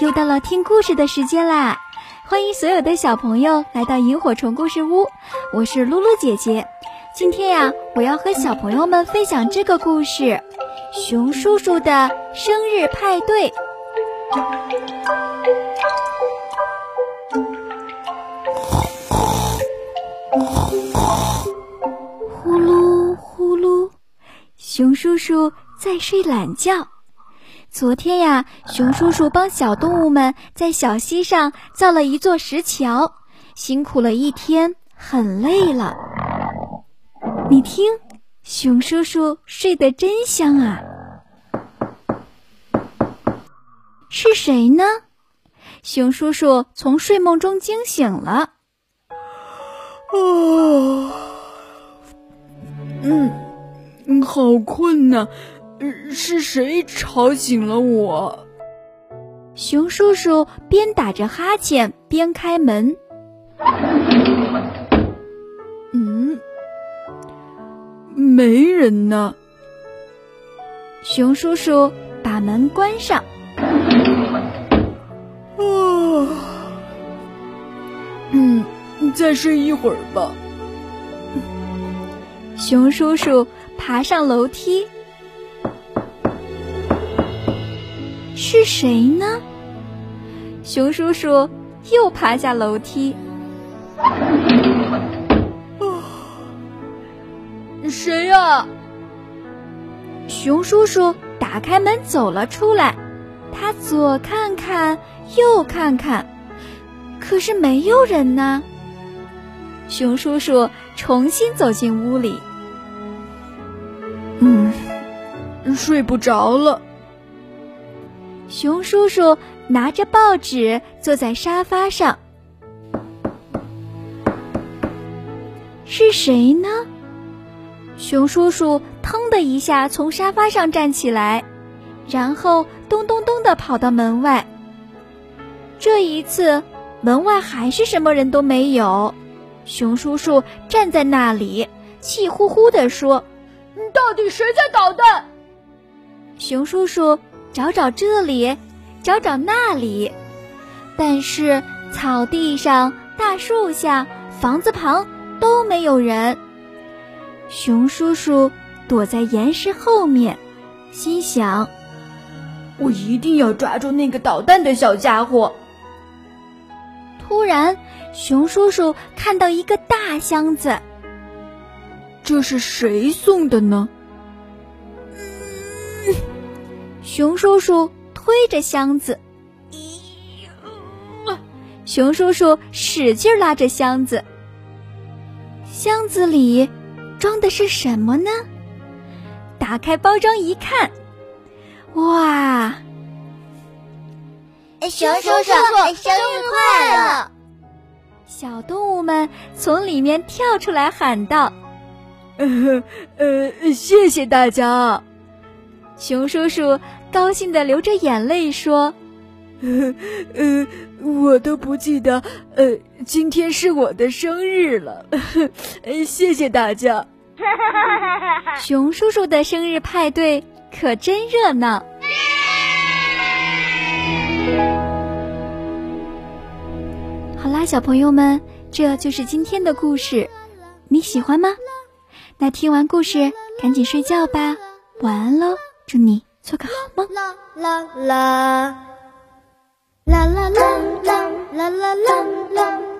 又到了听故事的时间啦！欢迎所有的小朋友来到萤火虫故事屋，我是露露姐姐。今天呀，我要和小朋友们分享这个故事《熊叔叔的生日派对》。呼噜呼噜，熊叔叔在睡懒觉。昨天呀，熊叔叔帮小动物们在小溪上造了一座石桥，辛苦了一天，很累了。你听，熊叔叔睡得真香啊！是谁呢？熊叔叔从睡梦中惊醒了。哦，嗯，嗯，好困呐。是谁吵醒了我？熊叔叔边打着哈欠边开门。嗯，没人呢。熊叔叔把门关上。啊，嗯，再睡一会儿吧。熊叔叔爬上楼梯。是谁呢？熊叔叔又爬下楼梯。谁呀？熊叔叔打开门走了出来，他左看看，右看看，可是没有人呢。熊叔叔重新走进屋里。嗯，睡不着了。熊叔叔拿着报纸坐在沙发上，是谁呢？熊叔叔腾的一下从沙发上站起来，然后咚咚咚的跑到门外。这一次，门外还是什么人都没有。熊叔叔站在那里，气呼呼地说：“到底谁在捣蛋？”熊叔叔。找找这里，找找那里，但是草地上、大树下、房子旁都没有人。熊叔叔躲在岩石后面，心想：“我一定要抓住那个捣蛋的小家伙。”突然，熊叔叔看到一个大箱子，这是谁送的呢？熊叔叔推着箱子，熊叔叔使劲拉着箱子。箱子里装的是什么呢？打开包装一看，哇！熊叔叔生日快乐！小动物们从里面跳出来喊道：“呃 呃，谢谢大家！”熊叔叔高兴的流着眼泪说：“ 呃呃，我都不记得，呃，今天是我的生日了。呃谢谢大家。熊叔叔的生日派对可真热闹。好啦，小朋友们，这就是今天的故事，你喜欢吗？那听完故事，赶紧睡觉吧，晚安喽。祝你做个好梦。啦啦啦啦啦啦啦啦啦啦啦。